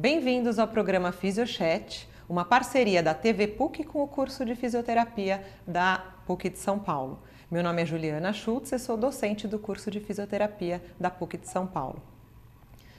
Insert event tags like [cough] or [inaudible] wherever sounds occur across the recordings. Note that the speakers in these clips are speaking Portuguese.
Bem-vindos ao programa Fisiochat, uma parceria da TV PUC com o curso de fisioterapia da PUC de São Paulo. Meu nome é Juliana Schultz e sou docente do curso de fisioterapia da PUC de São Paulo.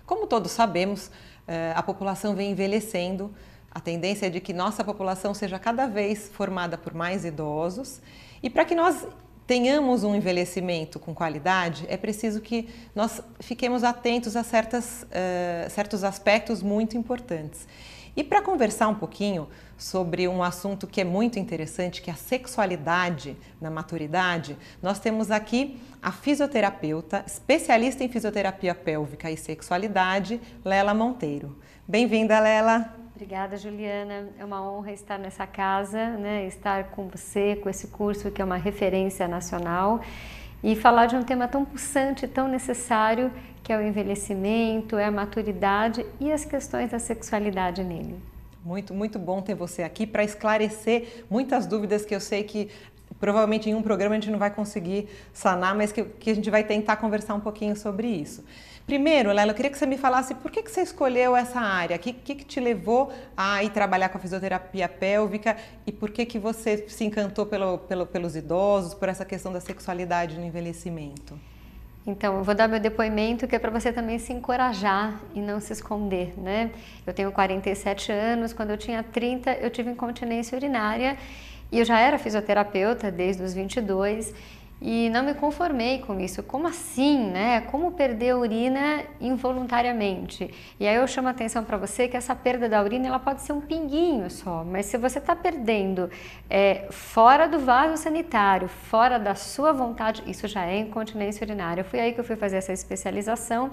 Como todos sabemos, eh, a população vem envelhecendo, a tendência é de que nossa população seja cada vez formada por mais idosos e para que nós tenhamos um envelhecimento com qualidade, é preciso que nós fiquemos atentos a certas, uh, certos aspectos muito importantes. E para conversar um pouquinho sobre um assunto que é muito interessante, que é a sexualidade na maturidade, nós temos aqui a fisioterapeuta, especialista em fisioterapia pélvica e sexualidade, Lela Monteiro. Bem-vinda, Lela! Obrigada, Juliana. É uma honra estar nessa casa, né? estar com você, com esse curso que é uma referência nacional e falar de um tema tão pulsante, tão necessário, que é o envelhecimento, é a maturidade e as questões da sexualidade nele. Muito, muito bom ter você aqui para esclarecer muitas dúvidas que eu sei que provavelmente em um programa a gente não vai conseguir sanar, mas que, que a gente vai tentar conversar um pouquinho sobre isso. Primeiro, Lela, eu queria que você me falasse por que, que você escolheu essa área, o que, que, que, te levou a ir trabalhar com a fisioterapia pélvica e por que, que você se encantou pelo, pelo, pelos idosos, por essa questão da sexualidade no envelhecimento? Então, eu vou dar meu depoimento que é para você também se encorajar e não se esconder, né? Eu tenho 47 anos, quando eu tinha 30 eu tive incontinência urinária e eu já era fisioterapeuta desde os 22 e não me conformei com isso. Como assim, né? Como perder a urina involuntariamente? E aí eu chamo a atenção para você que essa perda da urina ela pode ser um pinguinho só, mas se você está perdendo é, fora do vaso sanitário, fora da sua vontade, isso já é incontinência urinária. Foi aí que eu fui fazer essa especialização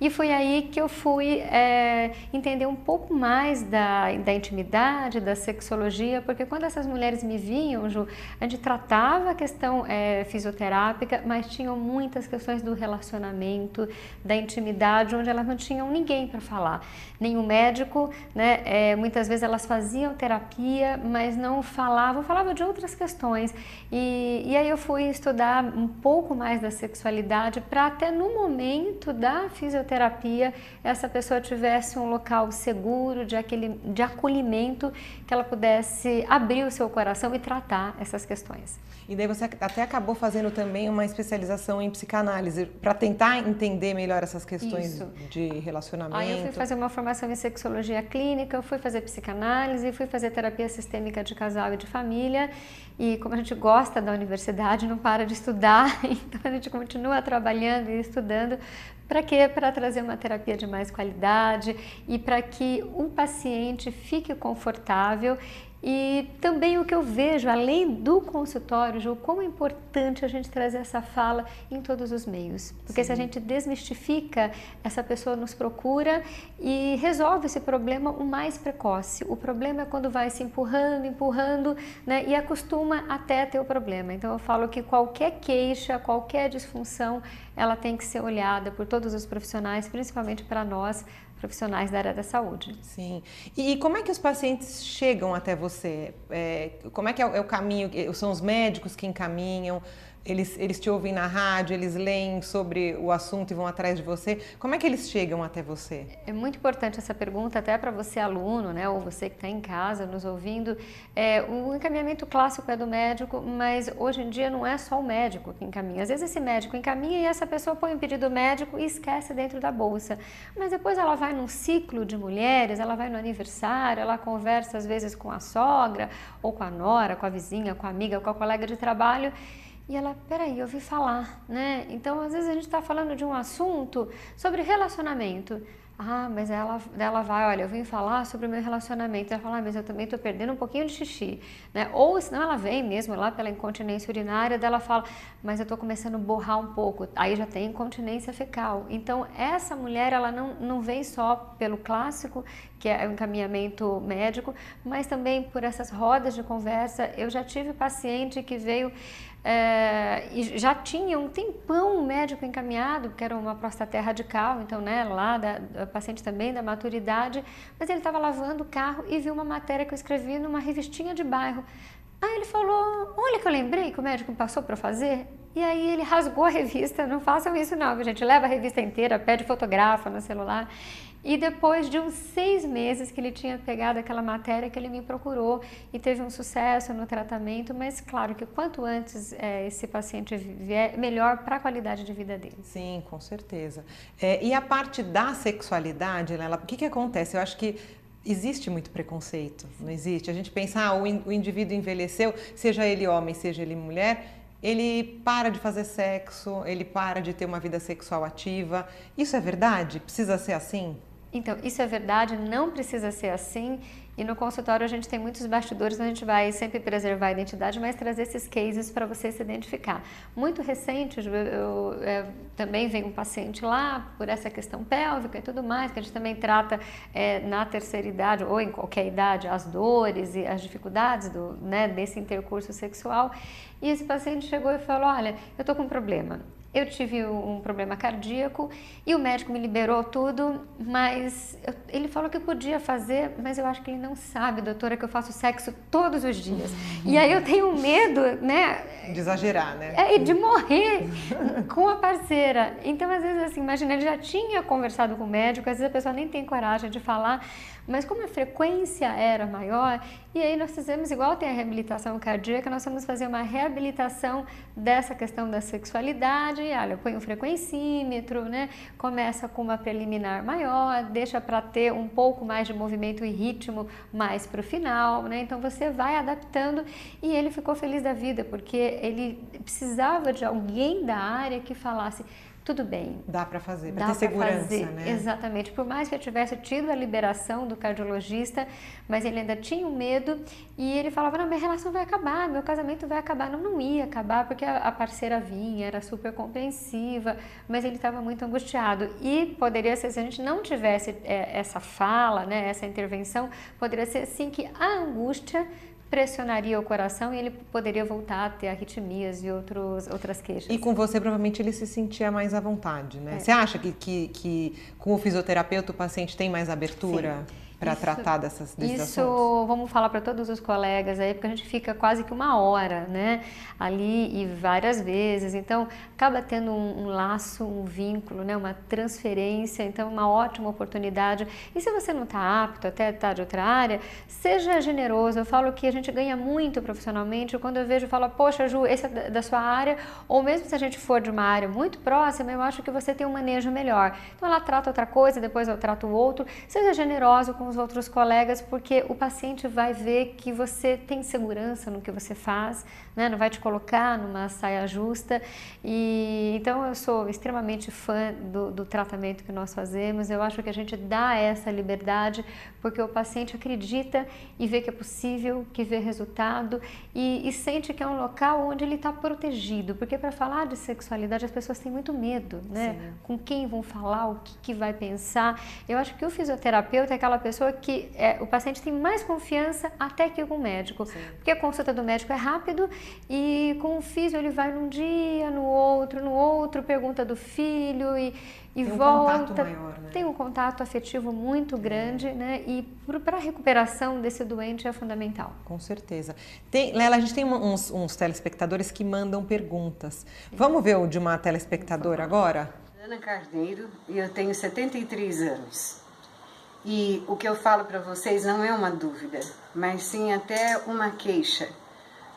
e foi aí que eu fui é, entender um pouco mais da, da intimidade, da sexologia, porque quando essas mulheres me vinham, Ju, a gente tratava a questão é, fisioterápica, mas tinham muitas questões do relacionamento, da intimidade, onde elas não tinham ninguém para falar, nenhum médico, né? É, muitas vezes elas faziam terapia, mas não falavam, falavam de outras questões. E, e aí eu fui estudar um pouco mais da sexualidade para até no momento da fisioterapia essa pessoa tivesse um local seguro de, aquele, de acolhimento que ela pudesse abrir o seu coração e tratar essas questões. E daí você até acabou fazendo também uma especialização em psicanálise para tentar entender melhor essas questões Isso. de relacionamento. Aí eu fui fazer uma formação em sexologia clínica, eu fui fazer psicanálise, fui fazer terapia sistêmica de casal e de família. E como a gente gosta da universidade, não para de estudar, [laughs] então a gente continua trabalhando e estudando para quê? Para trazer uma terapia de mais qualidade e para que o paciente fique confortável e também o que eu vejo, além do consultório, Ju, como é importante a gente trazer essa fala em todos os meios. Porque Sim. se a gente desmistifica, essa pessoa nos procura e resolve esse problema o mais precoce. O problema é quando vai se empurrando, empurrando, né, e acostuma até ter o problema. Então eu falo que qualquer queixa, qualquer disfunção, ela tem que ser olhada por todos os profissionais, principalmente para nós, profissionais da área da saúde. Sim. E como é que os pacientes chegam até você? É, como é que é é o caminho? São os médicos que encaminham? Eles, eles te ouvem na rádio, eles leem sobre o assunto e vão atrás de você. Como é que eles chegam até você? É muito importante essa pergunta, até para você aluno, né, ou você que está em casa nos ouvindo. É, o encaminhamento clássico é do médico, mas hoje em dia não é só o médico que encaminha. Às vezes esse médico encaminha e essa pessoa põe um pedido médico e esquece dentro da bolsa. Mas depois ela vai num ciclo de mulheres, ela vai no aniversário, ela conversa às vezes com a sogra, ou com a nora, com a vizinha, com a amiga, com a colega de trabalho e ela, peraí, eu ouvi falar, né? Então, às vezes a gente está falando de um assunto sobre relacionamento. Ah, mas ela, ela vai, olha, eu vim falar sobre o meu relacionamento. Ela fala, ah, mas eu também estou perdendo um pouquinho de xixi, né? Ou senão ela vem mesmo lá pela incontinência urinária, dela fala, mas eu estou começando a borrar um pouco. Aí já tem incontinência fecal. Então, essa mulher, ela não, não vem só pelo clássico, que é o encaminhamento médico, mas também por essas rodas de conversa. Eu já tive paciente que veio é, e já tinha um tempão um médico encaminhado, que era uma prostata radical, então, né, lá, da, da paciente também da maturidade, mas ele estava lavando o carro e viu uma matéria que eu escrevi numa revistinha de bairro. Aí ele falou: Olha que eu lembrei que o médico passou para fazer. E aí ele rasgou a revista. Não façam isso, não, gente. Leva a revista inteira, pede fotografa no celular. E depois de uns seis meses que ele tinha pegado aquela matéria, que ele me procurou e teve um sucesso no tratamento, mas claro que quanto antes é, esse paciente vier, melhor para a qualidade de vida dele. Sim, com certeza. É, e a parte da sexualidade, Lela, o que, que acontece? Eu acho que existe muito preconceito, não existe? A gente pensa, ah, o, o indivíduo envelheceu, seja ele homem, seja ele mulher, ele para de fazer sexo, ele para de ter uma vida sexual ativa. Isso é verdade? Precisa ser assim? Então, isso é verdade, não precisa ser assim. E no consultório a gente tem muitos bastidores, a gente vai sempre preservar a identidade, mas trazer esses cases para você se identificar. Muito recente, eu, eu, eu, também vem um paciente lá por essa questão pélvica e tudo mais, que a gente também trata é, na terceira idade ou em qualquer idade as dores e as dificuldades do, né, desse intercurso sexual. E esse paciente chegou e falou: Olha, eu estou com um problema eu tive um problema cardíaco e o médico me liberou tudo, mas eu, ele falou que podia fazer, mas eu acho que ele não sabe, doutora, que eu faço sexo todos os dias. E aí eu tenho medo, né? De exagerar, né? É, de morrer [laughs] com a parceira. Então, às vezes, assim, imagina, ele já tinha conversado com o médico, às vezes a pessoa nem tem coragem de falar, mas como a frequência era maior, e aí nós fizemos, igual tem a reabilitação cardíaca, nós vamos fazer uma reabilitação dessa questão da sexualidade, olha, põe um frequencímetro, né? Começa com uma preliminar maior, deixa para ter um pouco mais de movimento e ritmo mais para o final, né? Então você vai adaptando e ele ficou feliz da vida, porque ele precisava de alguém da área que falasse tudo bem. Dá para fazer, para ter segurança, fazer. né? Exatamente. Por mais que eu tivesse tido a liberação do cardiologista, mas ele ainda tinha um medo e ele falava: não, minha relação vai acabar, meu casamento vai acabar. Não, não ia acabar porque a, parceira vinha, era super compreensiva, mas ele estava muito angustiado. E poderia ser, se a gente não tivesse é, essa fala, né, essa intervenção, poderia ser assim que a angústia pressionaria o coração e ele poderia voltar a ter arritmias e outros, outras queixas. E com você, provavelmente, ele se sentia mais à vontade, né? É. Você acha que, que, que com o fisioterapeuta o paciente tem mais abertura? Sim para tratar dessas desses Isso assuntos? vamos falar para todos os colegas aí, porque a gente fica quase que uma hora, né, ali e várias vezes. Então acaba tendo um, um laço, um vínculo, né, uma transferência. Então uma ótima oportunidade. E se você não está apto, até está de outra área, seja generoso. Eu falo que a gente ganha muito profissionalmente. Quando eu vejo, eu falo, poxa, Ju, esse é da sua área. Ou mesmo se a gente for de uma área muito próxima, eu acho que você tem um manejo melhor. Então ela trata outra coisa, depois eu trato o outro. Seja generoso com os os outros colegas, porque o paciente vai ver que você tem segurança no que você faz, né? não vai te colocar numa saia justa. E então eu sou extremamente fã do, do tratamento que nós fazemos. Eu acho que a gente dá essa liberdade porque o paciente acredita e vê que é possível, que vê resultado e, e sente que é um local onde ele está protegido. Porque para falar de sexualidade as pessoas têm muito medo, né? Sim. Com quem vão falar, o que, que vai pensar. Eu acho que o fisioterapeuta é aquela pessoa pessoa que é, o paciente tem mais confiança até que com o médico. Sim. Porque a consulta do médico é rápido e com o físio ele vai num dia, no outro, no outro, pergunta do filho e, e tem um volta. Maior, né? Tem um contato afetivo muito grande, é. né? E para a recuperação desse doente é fundamental. Com certeza. Tem, Lela, a gente tem uns, uns telespectadores que mandam perguntas. Vamos ver o de uma telespectadora agora? Ana Carneiro e eu tenho 73 anos. E o que eu falo para vocês não é uma dúvida, mas sim até uma queixa,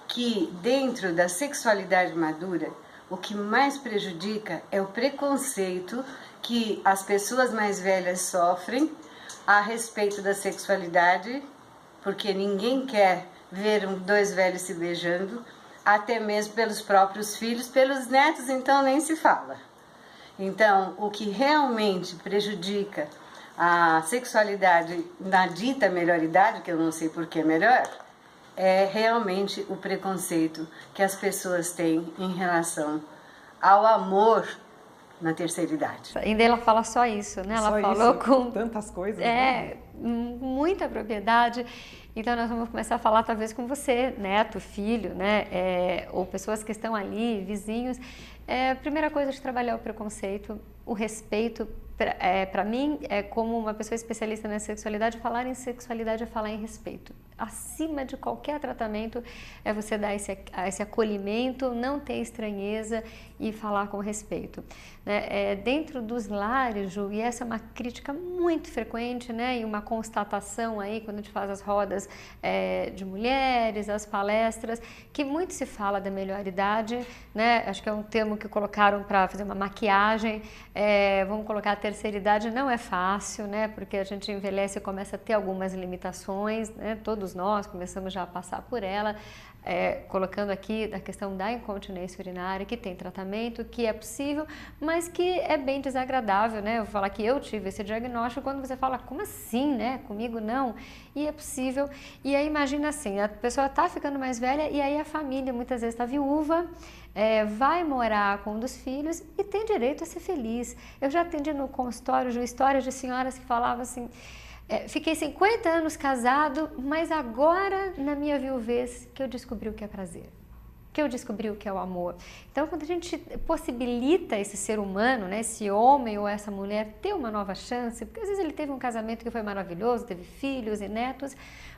que dentro da sexualidade madura, o que mais prejudica é o preconceito que as pessoas mais velhas sofrem a respeito da sexualidade, porque ninguém quer ver dois velhos se beijando, até mesmo pelos próprios filhos, pelos netos, então nem se fala. Então, o que realmente prejudica a sexualidade na dita melhor idade, que eu não sei por que é melhor, é realmente o preconceito que as pessoas têm em relação ao amor na terceira idade. Ainda ela fala só isso, né? Ela só falou isso, com tantas coisas, é, né? muita propriedade. Então nós vamos começar a falar talvez com você, neto, filho, né? É, ou pessoas que estão ali, vizinhos. É, a primeira coisa de trabalhar o preconceito, o respeito para é, mim, é como uma pessoa especialista na sexualidade, falar em sexualidade é falar em respeito. Acima de qualquer tratamento é você dar esse, esse acolhimento, não ter estranheza e falar com respeito. Né? É, dentro dos lares, Ju, e essa é uma crítica muito frequente, né? e uma constatação aí quando a gente faz as rodas é, de mulheres, as palestras, que muito se fala da melhor idade, né? acho que é um termo que colocaram para fazer uma maquiagem, é, vamos colocar a terceira idade, não é fácil, né? porque a gente envelhece e começa a ter algumas limitações, né? todos nós começamos já a passar por ela, é, colocando aqui a questão da incontinência urinária, que tem tratamento, que é possível, mas que é bem desagradável, né? Eu vou falar que eu tive esse diagnóstico quando você fala, como assim, né? Comigo não. E é possível. E aí imagina assim, a pessoa está ficando mais velha e aí a família muitas vezes está viúva, é, vai morar com um dos filhos e tem direito a ser feliz. Eu já atendi no consultório de histórias de senhoras que falavam assim é, fiquei 50 anos casado, mas agora na minha viuvez que eu descobri o que é prazer, que eu descobri o que é o amor. Então, quando a gente possibilita esse ser humano, né, esse homem ou essa mulher ter uma nova chance, porque às vezes ele teve um casamento que foi maravilhoso, teve filhos e netos,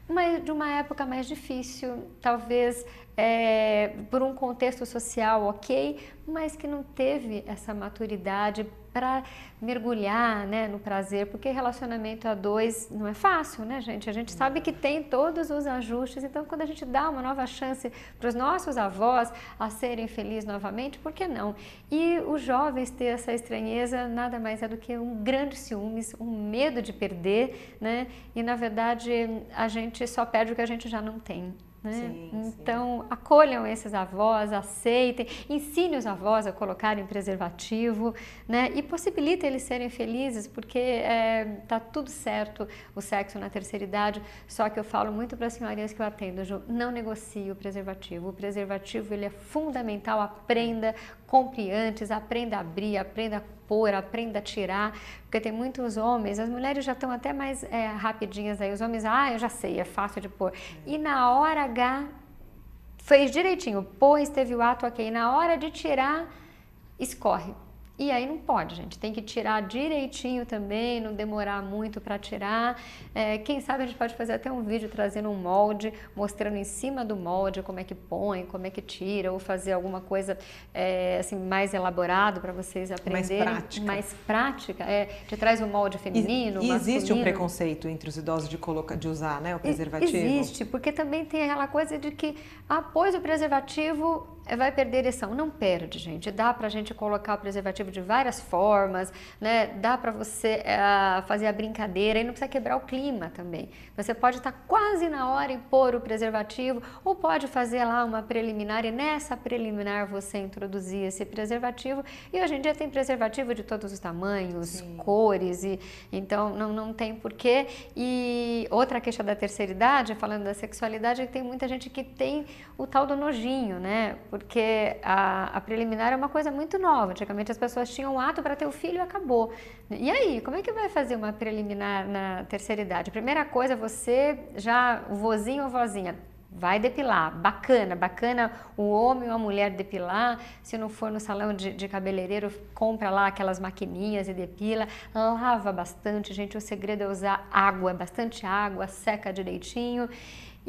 mas de uma época mais difícil, talvez é, por um contexto social ok, mas que não teve essa maturidade para mergulhar né, no prazer, porque relacionamento a dois não é fácil, né, gente? A gente sabe que tem todos os ajustes, então quando a gente dá uma nova chance para os nossos avós a serem felizes novamente, por que não? E os jovens ter essa estranheza nada mais é do que um grande ciúmes, um medo de perder, né? E na verdade a gente só perde o que a gente já não tem. Né? Sim, então, sim. acolham esses avós, aceitem, ensine os avós a colocarem preservativo né? e possibilite eles serem felizes, porque está é, tá tudo certo o sexo na terceira idade. Só que eu falo muito para as senhorinhas que eu atendo, não negocie o preservativo. O preservativo ele é fundamental, aprenda, compre antes, aprenda a abrir, aprenda a pôr, aprenda a tirar, porque tem muitos homens, as mulheres já estão até mais é, rapidinhas aí, os homens, ah, eu já sei, é fácil de pôr. E na hora H, fez direitinho, pôs, teve o ato ok, na hora de tirar, escorre. E aí não pode, gente. Tem que tirar direitinho também, não demorar muito para tirar. É, quem sabe a gente pode fazer até um vídeo trazendo um molde, mostrando em cima do molde como é que põe, como é que tira, ou fazer alguma coisa é, assim mais elaborado para vocês aprenderem. Mais prática. Mais prática. É, te traz um molde feminino, E, e existe um preconceito entre os idosos de, colocar, de usar né, o preservativo? Existe, porque também tem aquela coisa de que após o preservativo vai perder ereção. Não perde, gente. Dá para a gente colocar o preservativo de várias formas, né? Dá para você é, fazer a brincadeira e não precisa quebrar o clima também. Você pode estar tá quase na hora e pôr o preservativo ou pode fazer lá uma preliminar e nessa preliminar você introduzir esse preservativo. E hoje em dia tem preservativo de todos os tamanhos, Sim. cores e então não, não tem porquê. E outra queixa da terceira idade, falando da sexualidade, é que tem muita gente que tem o tal do nojinho, né? Porque a, a, preliminar é uma coisa muito nova. Antigamente as pessoas tinham um ato para ter o filho e acabou. E aí, como é que vai fazer uma preliminar na terceira idade? Primeira coisa, você já, o vozinho ou vozinha, vai depilar. Bacana, bacana o homem ou a mulher depilar. Se não for no salão de, de cabeleireiro, compra lá aquelas maquininhas e depila. Lava bastante, gente. O segredo é usar água, bastante água, seca direitinho.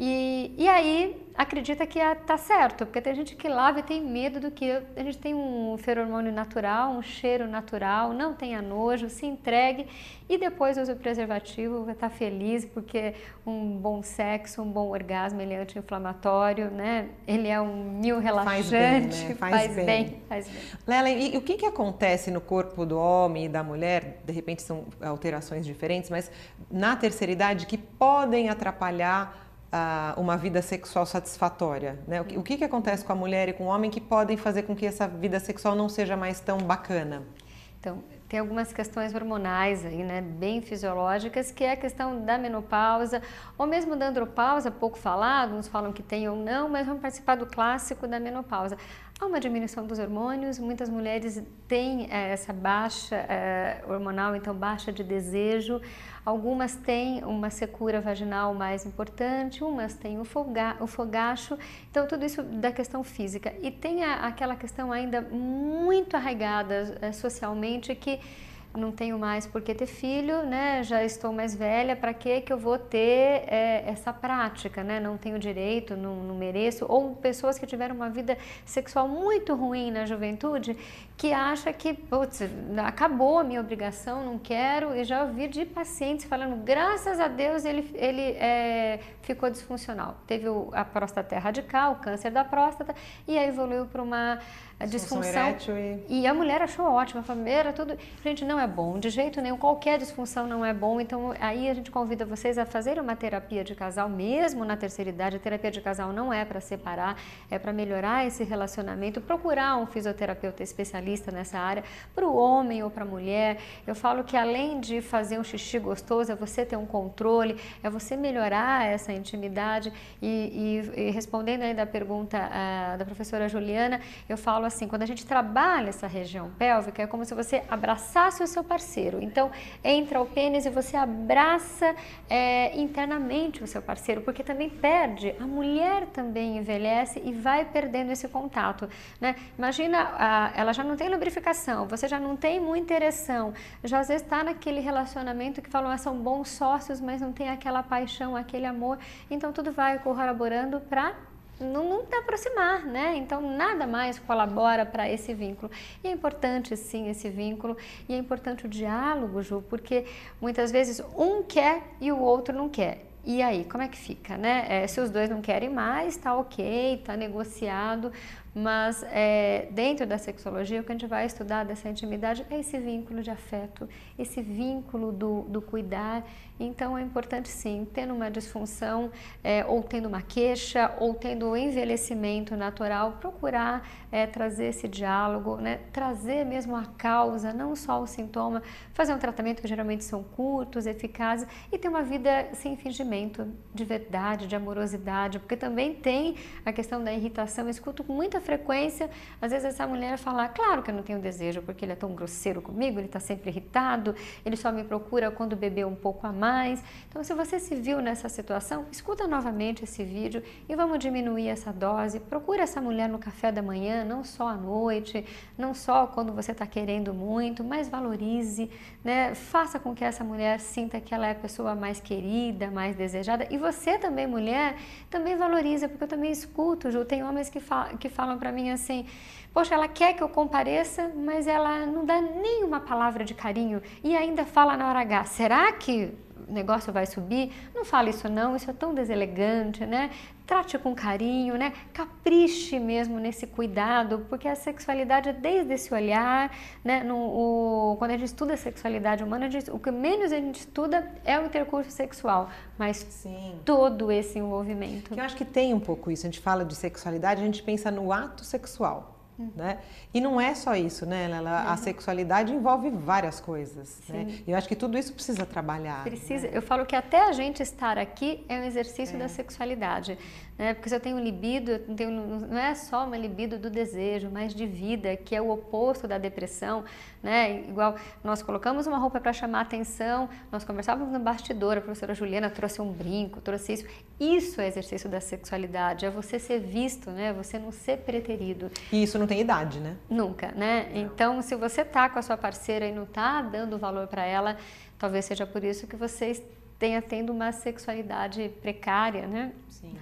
E, e aí acredita que está certo, porque tem gente que lava e tem medo do que a gente tem um feromônio natural, um cheiro natural, não tenha nojo, se entregue e depois use o preservativo, vai estar tá feliz porque um bom sexo, um bom orgasmo, ele é anti-inflamatório, né? Ele é um mil relaxante, faz bem, né? faz, faz bem. bem. faz bem. Lela, e, e o que, que acontece no corpo do homem e da mulher? De repente são alterações diferentes, mas na terceira idade que podem atrapalhar uma vida sexual satisfatória? Né? O, que, o que, que acontece com a mulher e com o homem que podem fazer com que essa vida sexual não seja mais tão bacana? Então, tem algumas questões hormonais aí, né, bem fisiológicas, que é a questão da menopausa, ou mesmo da andropausa, pouco falado, uns falam que tem ou não, mas vamos participar do clássico da menopausa. Há uma diminuição dos hormônios, muitas mulheres têm é, essa baixa é, hormonal, então baixa de desejo, algumas têm uma secura vaginal mais importante, umas têm o, foga, o fogacho, então tudo isso da questão física. E tem a, aquela questão ainda muito arraigada é, socialmente que não tenho mais por que ter filho, né? Já estou mais velha, para que que eu vou ter é, essa prática, né? Não tenho direito, não, não mereço. Ou pessoas que tiveram uma vida sexual muito ruim na juventude, que acha que, putz, acabou a minha obrigação, não quero. E já ouvi de pacientes falando, graças a Deus ele, ele é, ficou disfuncional. Teve a próstata radical, o câncer da próstata, e aí evoluiu para uma disfunção. E... e... a mulher achou ótimo, a família era tudo. Gente, não é bom, de jeito nenhum, qualquer disfunção não é bom. Então aí a gente convida vocês a fazerem uma terapia de casal, mesmo na terceira idade. A terapia de casal não é para separar, é para melhorar esse relacionamento. Procurar um fisioterapeuta especialista nessa área, para o homem ou para a mulher. Eu falo que além de fazer um xixi gostoso, é você ter um controle, é você melhorar essa intimidade. E, e, e respondendo ainda a pergunta uh, da professora Juliana, eu falo assim, quando a gente trabalha essa região pélvica, é como se você abraçasse o seu parceiro. Então, entra o pênis e você abraça é, internamente o seu parceiro, porque também perde, a mulher também envelhece e vai perdendo esse contato. Né? Imagina, a, ela já não tem lubrificação, você já não tem muita ereção, já às vezes está naquele relacionamento que falam, ah, são bons sócios, mas não tem aquela paixão, aquele amor. Então, tudo vai corroborando para não, não te aproximar, né? Então nada mais colabora para esse vínculo. E é importante sim esse vínculo e é importante o diálogo, Ju, porque muitas vezes um quer e o outro não quer. E aí, como é que fica, né? É, se os dois não querem mais, tá ok, tá negociado, mas é, dentro da sexologia, o que a gente vai estudar dessa intimidade é esse vínculo de afeto, esse vínculo do, do cuidar então é importante sim, tendo uma disfunção é, ou tendo uma queixa ou tendo um envelhecimento natural, procurar é, trazer esse diálogo, né? trazer mesmo a causa, não só o sintoma, fazer um tratamento que geralmente são curtos, eficazes e ter uma vida sem fingimento, de verdade, de amorosidade, porque também tem a questão da irritação. Eu escuto muita frequência, às vezes essa mulher falar, claro que eu não tenho desejo porque ele é tão grosseiro comigo, ele está sempre irritado, ele só me procura quando bebeu um pouco a mais. Então, se você se viu nessa situação, escuta novamente esse vídeo e vamos diminuir essa dose. Procura essa mulher no café da manhã, não só à noite, não só quando você está querendo muito, mas valorize, né? Faça com que essa mulher sinta que ela é a pessoa mais querida, mais desejada. E você também, mulher, também valoriza, porque eu também escuto, Ju, tem homens que, que falam para mim assim, poxa, ela quer que eu compareça, mas ela não dá nenhuma palavra de carinho e ainda fala na hora H, será que negócio vai subir, não fale isso não, isso é tão deselegante, né? Trate com carinho, né? Capriche mesmo nesse cuidado, porque a sexualidade é desde esse olhar, né? No, o, quando a gente estuda a sexualidade humana, gente, o que menos a gente estuda é o intercurso sexual, mas Sim. todo esse envolvimento. Eu acho que tem um pouco isso, a gente fala de sexualidade, a gente pensa no ato sexual. Né? E não é só isso, né, Ela, A uhum. sexualidade envolve várias coisas. Né? Eu acho que tudo isso precisa trabalhar. Precisa. Né? Eu falo que até a gente estar aqui é um exercício é. da sexualidade. Né? Porque se eu tenho libido, eu tenho, não é só uma libido do desejo, mas de vida, que é o oposto da depressão. Né? Igual nós colocamos uma roupa para chamar atenção, nós conversávamos no bastidor, a professora Juliana trouxe um brinco, trouxe isso. Isso é exercício da sexualidade, é você ser visto, né? você não ser preterido. E isso não tem idade, né? Nunca, né? Então, se você tá com a sua parceira e não tá dando valor para ela, talvez seja por isso que vocês tenha tendo uma sexualidade precária, né? Sim.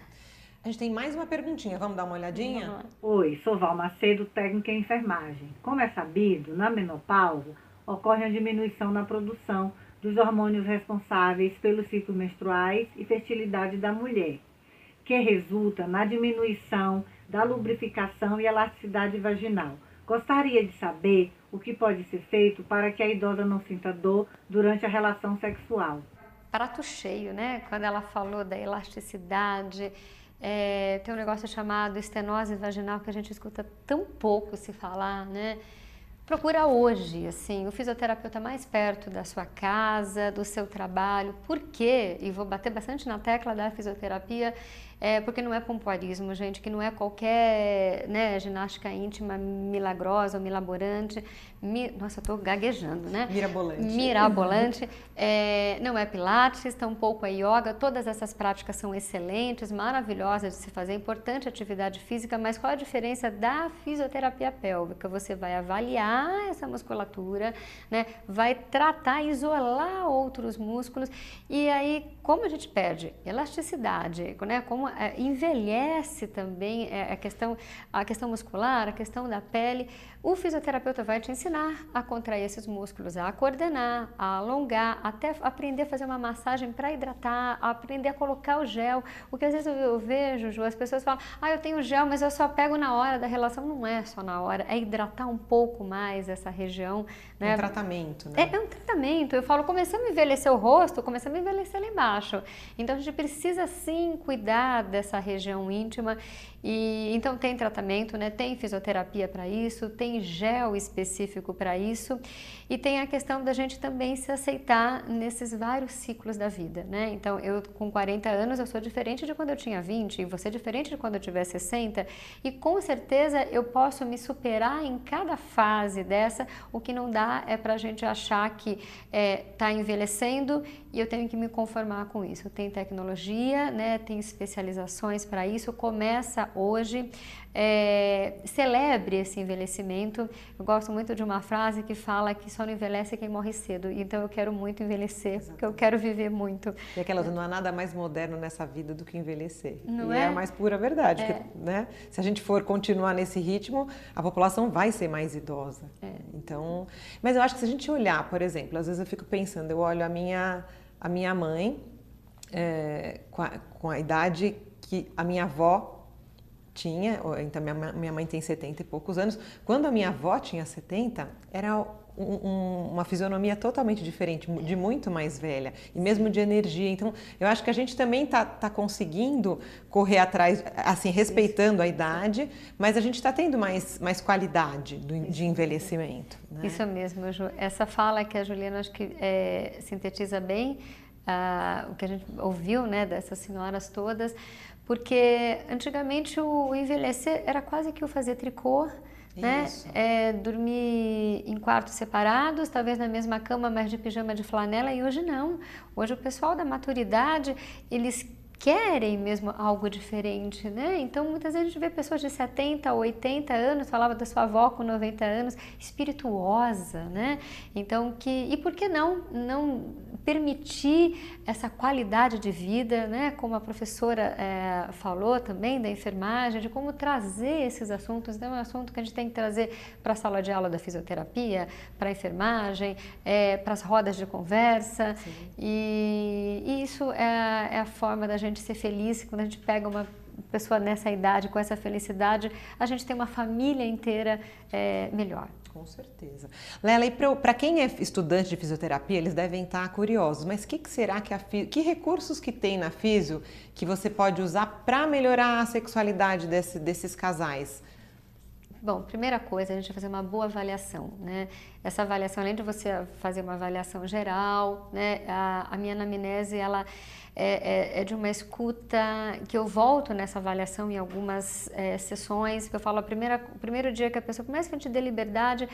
A gente tem mais uma perguntinha, vamos dar uma olhadinha? Oi, sou Val Macedo, técnica em enfermagem. Como é sabido, na menopausa ocorre a diminuição na produção dos hormônios responsáveis pelos ciclos menstruais e fertilidade da mulher, que resulta na diminuição da lubrificação e elasticidade vaginal. Gostaria de saber o que pode ser feito para que a idosa não sinta dor durante a relação sexual. Prato cheio, né? Quando ela falou da elasticidade, é, tem um negócio chamado estenose vaginal que a gente escuta tão pouco se falar, né? Procura hoje, assim, o fisioterapeuta mais perto da sua casa, do seu trabalho. Por quê? E vou bater bastante na tecla da fisioterapia é, porque não é pompoarismo, gente, que não é qualquer né, ginástica íntima milagrosa ou milaborante. Mi, nossa, eu estou gaguejando, né? Mirabolante. Mirabolante. [laughs] é, não é pilates, tampouco é yoga. Todas essas práticas são excelentes, maravilhosas de se fazer. Importante atividade física, mas qual a diferença da fisioterapia pélvica? Você vai avaliar essa musculatura, né? vai tratar, isolar outros músculos e aí como a gente perde elasticidade, né? como é, envelhece também é, a, questão, a questão muscular, a questão da pele, o fisioterapeuta vai te ensinar a contrair esses músculos, a coordenar, a alongar, até aprender a fazer uma massagem para hidratar, a aprender a colocar o gel. O que às vezes eu vejo, Ju, as pessoas falam, ah, eu tenho gel, mas eu só pego na hora da relação. Não é só na hora, é hidratar um pouco mais essa região. Né? Um tratamento, né? É, é um tratamento. Eu falo, começamos a envelhecer o rosto, começamos a envelhecer lá embaixo. Então a gente precisa sim cuidar dessa região íntima e então tem tratamento, né? Tem fisioterapia para isso, tem gel específico para isso e tem a questão da gente também se aceitar nesses vários ciclos da vida, né? Então eu com 40 anos eu sou diferente de quando eu tinha 20 e você é diferente de quando eu tiver 60 e com certeza eu posso me superar em cada fase dessa. O que não dá é para a gente achar que está é, tá envelhecendo e eu tenho que me conformar com isso. Tem tecnologia, né? Tem especializações para isso. Começa hoje. É, celebre esse envelhecimento. Eu gosto muito de uma frase que fala que só não envelhece quem morre cedo. Então eu quero muito envelhecer, Exatamente. porque eu quero viver muito. E aquela não há nada mais moderno nessa vida do que envelhecer. Não e é? é a mais pura verdade. É. Né? Se a gente for continuar nesse ritmo, a população vai ser mais idosa. É. Então, mas eu acho que se a gente olhar, por exemplo, às vezes eu fico pensando, eu olho a minha, a minha mãe é, com, a, com a idade que a minha avó tinha, então minha, minha mãe tem 70 e poucos anos, quando a minha avó tinha 70, era um, um, uma fisionomia totalmente diferente, de muito mais velha, e mesmo de energia. Então, eu acho que a gente também está tá conseguindo correr atrás, assim, respeitando a idade, mas a gente está tendo mais, mais qualidade do, de envelhecimento. Né? Isso mesmo, Ju. Essa fala que a Juliana acho que é, sintetiza bem uh, o que a gente ouviu né, dessas senhoras todas, porque antigamente o envelhecer era quase que o fazer tricô, né? É, dormir em quartos separados, talvez na mesma cama, mas de pijama de flanela, e hoje não. Hoje o pessoal da maturidade, eles querem mesmo algo diferente, né? Então, muitas vezes a gente vê pessoas de 70, 80 anos, falava da sua avó com 90 anos, espirituosa, né? Então, que e por que não não permitir essa qualidade de vida, né? Como a professora é, falou também da enfermagem, de como trazer esses assuntos, então, é um assunto que a gente tem que trazer para a sala de aula da fisioterapia, para a enfermagem, é, para as rodas de conversa, e, e, isso é, é a forma da gente gente ser feliz, quando a gente pega uma pessoa nessa idade, com essa felicidade, a gente tem uma família inteira é, melhor. Com certeza. Lela, e para quem é estudante de fisioterapia, eles devem estar curiosos, mas que, que, será que a que recursos que tem na Fisio que você pode usar para melhorar a sexualidade desse, desses casais? Bom, primeira coisa, a gente vai fazer uma boa avaliação, né? Essa avaliação, além de você fazer uma avaliação geral, né? A, a minha anamnese, ela é, é, é, de uma escuta que eu volto nessa avaliação em algumas é, sessões, que eu falo, a primeira, o primeiro dia que a pessoa começa a te dar liberdade,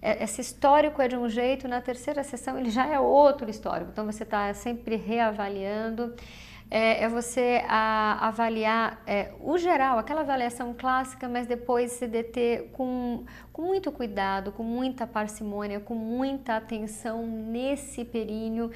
é, esse histórico é de um jeito, na terceira sessão ele já é outro histórico, então você está sempre reavaliando é, é você a, avaliar é, o geral, aquela avaliação clássica, mas depois se deter com, com muito cuidado, com muita parcimônia, com muita atenção nesse períneo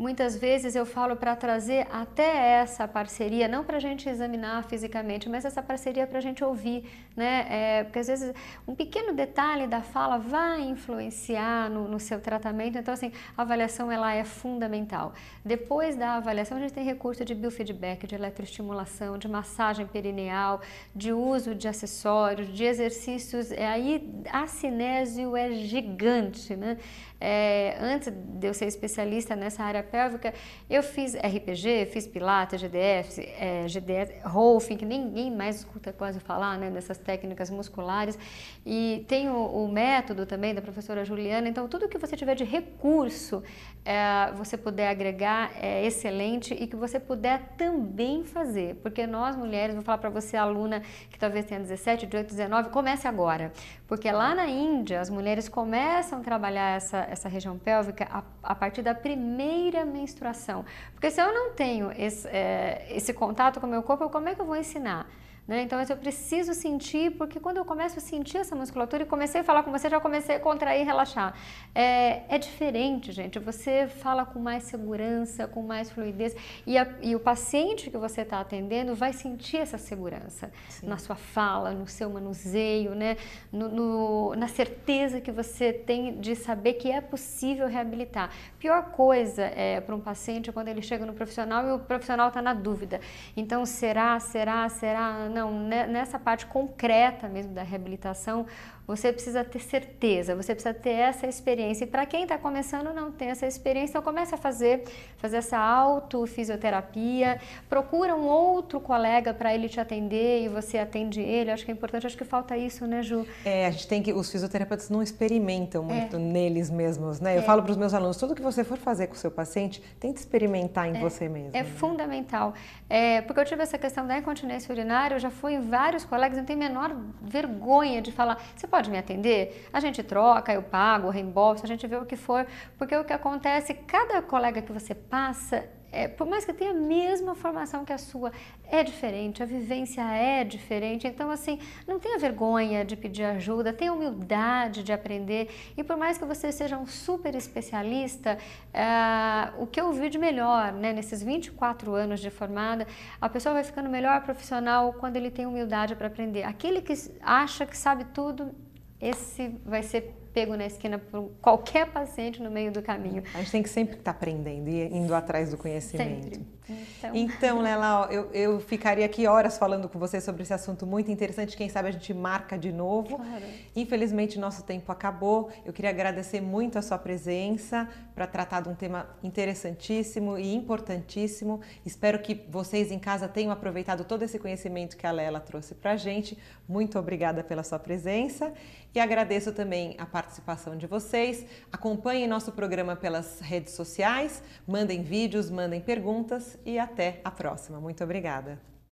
Muitas vezes eu falo para trazer até essa parceria, não para a gente examinar fisicamente, mas essa parceria para a gente ouvir, né? É, porque às vezes um pequeno detalhe da fala vai influenciar no, no, seu tratamento. Então, assim, a avaliação ela é fundamental. Depois da avaliação, a gente tem recurso de biofeedback, de eletroestimulação, de massagem perineal, de uso de acessórios, de exercícios. É, aí a cinésio é gigante, né? É, antes de eu ser especialista nessa área pélvica, eu fiz RPG, fiz Pilates, GDF, é, GDF, Rolfing, que ninguém mais escuta quase falar né, dessas técnicas musculares. E tem o, o, método também da professora Juliana. Então, tudo que você tiver de recurso, é, você puder agregar, é excelente e que você puder também fazer. Porque nós mulheres, vou falar para você, aluna que talvez tenha 17, 18, 19, comece agora. Porque lá na Índia, as mulheres começam a trabalhar essa essa região pélvica a, a, partir da primeira menstruação. Porque se eu não tenho esse, é, esse contato com o meu corpo, como é que eu vou ensinar? Né? Então eu preciso sentir, porque quando eu começo a sentir essa musculatura e comecei a falar com você, já comecei a contrair e relaxar. É, é diferente, gente. Você fala com mais segurança, com mais fluidez e, a, e o paciente que você está atendendo vai sentir essa segurança Sim. na sua fala, no seu manuseio, né? No, no, na certeza que você tem de saber que é possível reabilitar. Pior coisa é para um paciente é quando ele chega no profissional e o profissional está na dúvida. Então, será, será, será? Não, nessa parte concreta mesmo da reabilitação, você precisa ter certeza, você precisa ter essa experiência. E para quem está começando não tem essa experiência, então comece a fazer, fazer essa autofisioterapia, procura um outro colega para ele te atender e você atende ele. Acho que é importante, acho que falta isso, né, Ju? É, a gente tem que, os fisioterapeutas não experimentam muito é. neles mesmos, né? Eu é. falo para os meus alunos, tudo que você for fazer com o seu paciente, tente experimentar em é. você mesmo. É né? fundamental, é, porque eu tive essa questão da incontinência urinária, já fui em vários colegas, não a menor vergonha de falar, você pode pode me atender? A gente troca, eu pago, reembolso, a gente vê o que for, porque o que acontece, cada colega que você passa, é, por mais que tenha a mesma formação que a sua, é diferente, a vivência é diferente. Então, assim, não tenha vergonha de pedir ajuda, tenha humildade de aprender. E por mais que você seja um super especialista, é, o que eu vi de melhor né, nesses 24 anos de formada, a pessoa vai ficando melhor profissional quando ele tem humildade para aprender. Aquele que acha que sabe tudo, esse vai ser pego na esquina por qualquer paciente no meio do caminho. A gente tem que sempre estar tá aprendendo e indo atrás do conhecimento. Sempre. Então, então [laughs] Lela, eu, eu ficaria aqui horas falando com você sobre esse assunto muito interessante. Quem sabe a gente marca de novo. Claro. Infelizmente, nosso tempo acabou. Eu queria agradecer muito a sua presença para tratar de um tema interessantíssimo e importantíssimo. Espero que vocês em casa tenham aproveitado todo esse conhecimento que a Lela trouxe para a gente. Muito obrigada pela sua presença e agradeço também a participação de vocês. Acompanhem nosso programa pelas redes sociais, mandem vídeos, mandem perguntas e até a próxima. Muito obrigada.